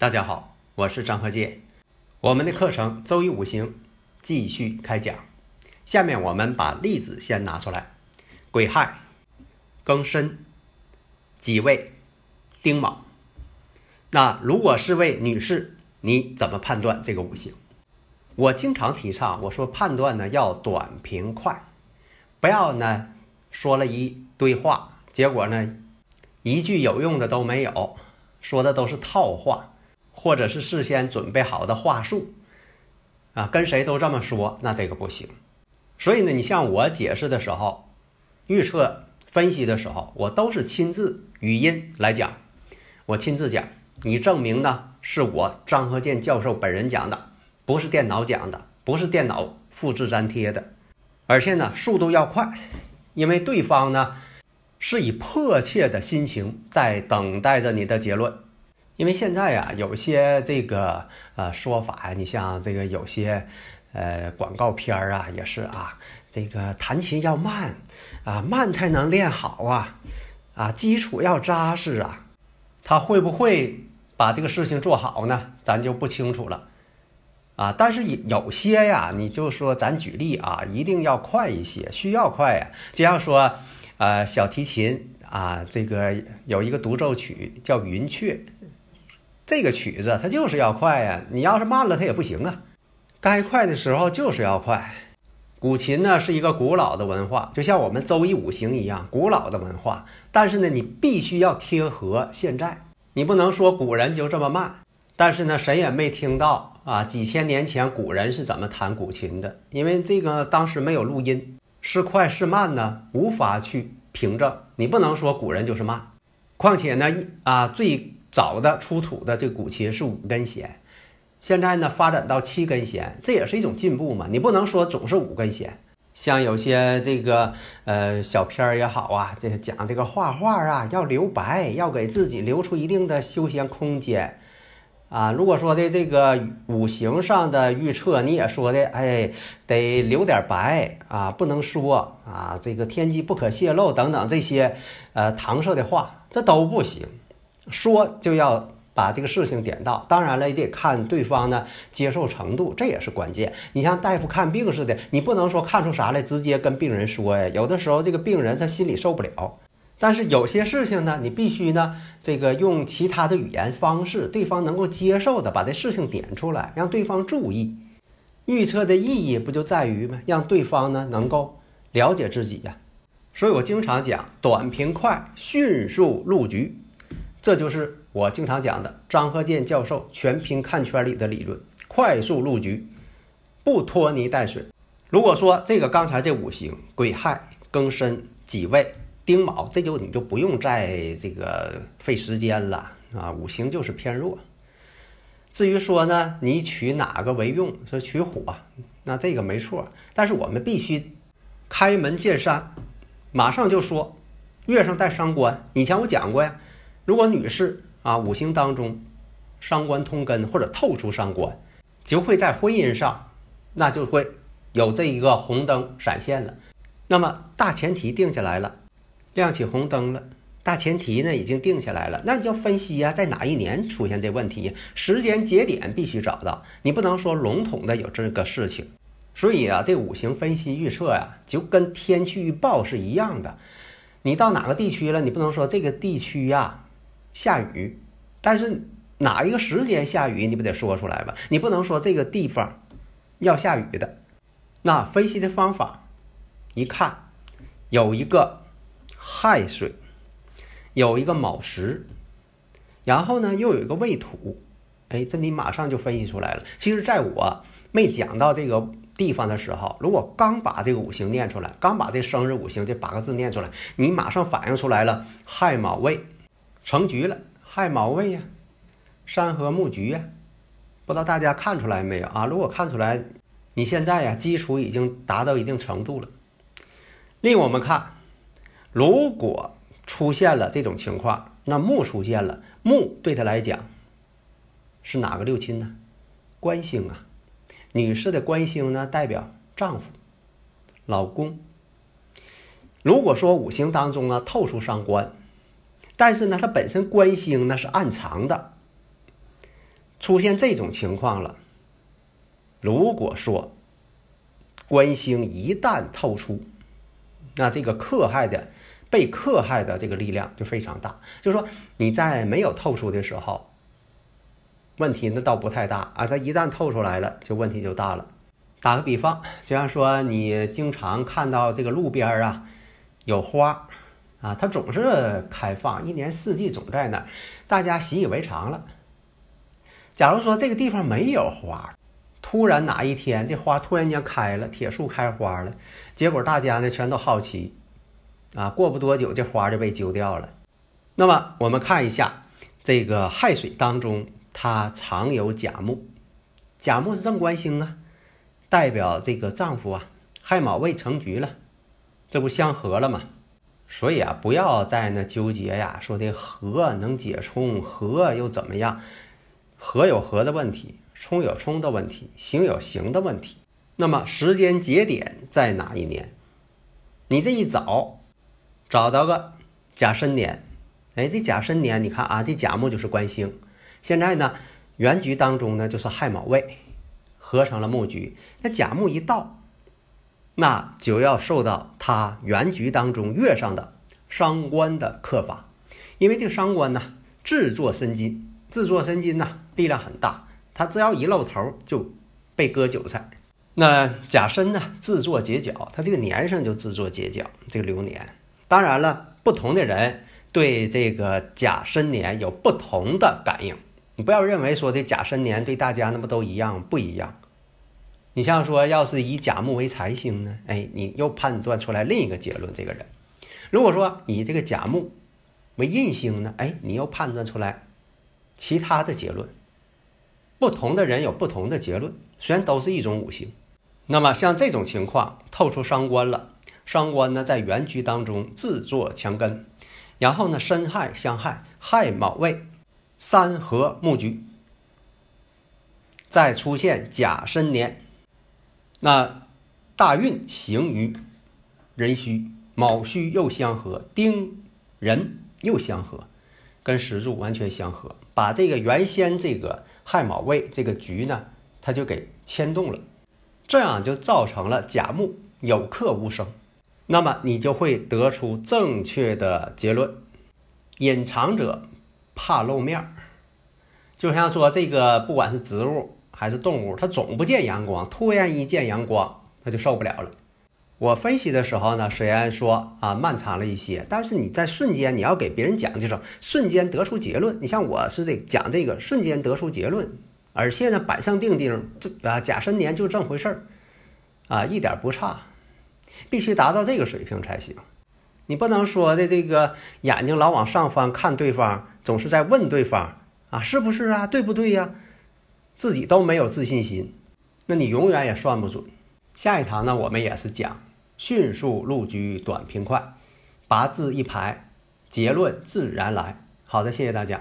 大家好，我是张和建。我们的课程《周易五行》继续开讲。下面我们把例子先拿出来：癸亥、庚申、己未、丁卯。那如果是位女士，你怎么判断这个五行？我经常提倡，我说判断呢要短平快，不要呢说了一堆话，结果呢一句有用的都没有，说的都是套话。或者是事先准备好的话术，啊，跟谁都这么说，那这个不行。所以呢，你像我解释的时候，预测分析的时候，我都是亲自语音来讲，我亲自讲，你证明呢是我张和建教授本人讲的，不是电脑讲的，不是电脑复制粘贴的，而且呢速度要快，因为对方呢是以迫切的心情在等待着你的结论。因为现在啊，有些这个呃说法呀，你像这个有些呃广告片儿啊，也是啊，这个弹琴要慢啊，慢才能练好啊，啊，基础要扎实啊，他会不会把这个事情做好呢？咱就不清楚了啊。但是有些呀，你就说咱举例啊，一定要快一些，需要快呀。就像说呃小提琴啊，这个有一个独奏曲叫《云雀》。这个曲子它就是要快呀，你要是慢了它也不行啊。该快的时候就是要快。古琴呢是一个古老的文化，就像我们周易五行一样，古老的文化。但是呢，你必须要贴合现在，你不能说古人就这么慢。但是呢，谁也没听到啊，几千年前古人是怎么弹古琴的？因为这个当时没有录音，是快是慢呢，无法去凭证。你不能说古人就是慢。况且呢，一啊最。早的出土的这古琴是五根弦，现在呢发展到七根弦，这也是一种进步嘛。你不能说总是五根弦。像有些这个呃小片儿也好啊，这讲这个画画啊要留白，要给自己留出一定的休闲空间啊。如果说的这个五行上的预测，你也说的哎得留点白啊，不能说啊这个天机不可泄露等等这些呃搪塞的话，这都不行。说就要把这个事情点到，当然了，也得看对方呢接受程度，这也是关键。你像大夫看病似的，你不能说看出啥来直接跟病人说呀。有的时候这个病人他心里受不了，但是有些事情呢，你必须呢这个用其他的语言方式，对方能够接受的，把这事情点出来，让对方注意。预测的意义不就在于吗？让对方呢能够了解自己呀。所以我经常讲，短平快，迅速入局。这就是我经常讲的张鹤健教授全凭看圈里的理论，快速入局，不拖泥带水。如果说这个刚才这五行癸亥、庚申、己未、丁卯，这就你就不用再这个费时间了啊。五行就是偏弱。至于说呢，你取哪个为用？说取火，那这个没错。但是我们必须开门见山，马上就说月上带伤官。以前我讲过呀。如果女士啊，五行当中伤官通根或者透出伤官，就会在婚姻上，那就会有这一个红灯闪现了。那么大前提定下来了，亮起红灯了，大前提呢已经定下来了，那你要分析呀，在哪一年出现这问题，时间节点必须找到，你不能说笼统的有这个事情。所以啊，这五行分析预测呀，就跟天气预报是一样的。你到哪个地区了，你不能说这个地区呀。下雨，但是哪一个时间下雨，你不得说出来吧？你不能说这个地方要下雨的。那分析的方法，一看有一个亥水，有一个卯时，然后呢又有一个未土，哎，这你马上就分析出来了。其实，在我没讲到这个地方的时候，如果刚把这个五行念出来，刚把这生日五行这八个字念出来，你马上反应出来了，亥卯未成局了，亥卯未呀，山河木局呀，不知道大家看出来没有啊？如果看出来，你现在呀基础已经达到一定程度了。另我们看，如果出现了这种情况，那木出现了，木对他来讲是哪个六亲呢？官星啊。女士的官星呢，代表丈夫、老公。如果说五行当中啊透出伤官，但是呢，它本身官星那是暗藏的，出现这种情况了。如果说官星一旦透出，那这个克害的、被克害的这个力量就非常大。就是说你在没有透出的时候。问题那倒不太大啊，它一旦透出来了，就问题就大了。打个比方，就像说你经常看到这个路边啊有花啊，它总是开放，一年四季总在那儿，大家习以为常了。假如说这个地方没有花，突然哪一天这花突然间开了，铁树开花了，结果大家呢全都好奇啊，过不多久这花就被揪掉了。那么我们看一下这个亥水当中。它常有甲木，甲木是正官星啊，代表这个丈夫啊，亥卯未成局了，这不相合了吗？所以啊，不要在那纠结呀，说的合能解冲，合又怎么样？合有合的问题，冲有冲的问题，行有行的问题。那么时间节点在哪一年？你这一找，找到个甲申年，哎，这甲申年，你看啊，这甲木就是官星。现在呢，原局当中呢就是亥卯未合成了木局，那甲木一到，那就要受到它原局当中月上的伤官的克法，因为这个伤官呢制作申金，制作申金呢力量很大，他只要一露头就被割韭菜。那甲申呢制作结角，他这个年上就制作结角，这个流年。当然了，不同的人对这个甲申年有不同的感应。你不要认为说的甲申年对大家那么都一样，不一样。你像说，要是以甲木为财星呢，哎，你又判断出来另一个结论。这个人，如果说以这个甲木为印星呢，哎，你又判断出来其他的结论。不同的人有不同的结论，虽然都是一种五行。那么像这种情况透出伤官了，伤官呢在原局当中自作强根，然后呢申亥相害，亥卯未。三合木局，再出现甲申年，那大运行于壬戌，卯戌又相合，丁壬又相合，跟石柱完全相合，把这个原先这个亥卯未这个局呢，它就给牵动了，这样就造成了甲木有克无生，那么你就会得出正确的结论，隐藏者。怕露面儿，就像说这个，不管是植物还是动物，它总不见阳光，突然一见阳光，它就受不了了。我分析的时候呢，虽然说啊漫长了一些，但是你在瞬间你要给别人讲这种瞬间得出结论。你像我是得讲这个瞬间得出结论，而且呢板上钉钉，这啊甲申年就这么回事儿啊，一点不差，必须达到这个水平才行。你不能说的这个眼睛老往上翻看对方，总是在问对方啊是不是啊对不对呀？自己都没有自信心，那你永远也算不准。下一堂呢，我们也是讲迅速入局，短平快，八字一排，结论自然来。好的，谢谢大家。